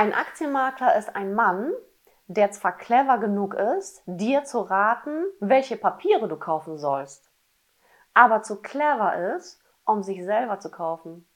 Ein Aktienmakler ist ein Mann, der zwar clever genug ist, dir zu raten, welche Papiere du kaufen sollst, aber zu clever ist, um sich selber zu kaufen.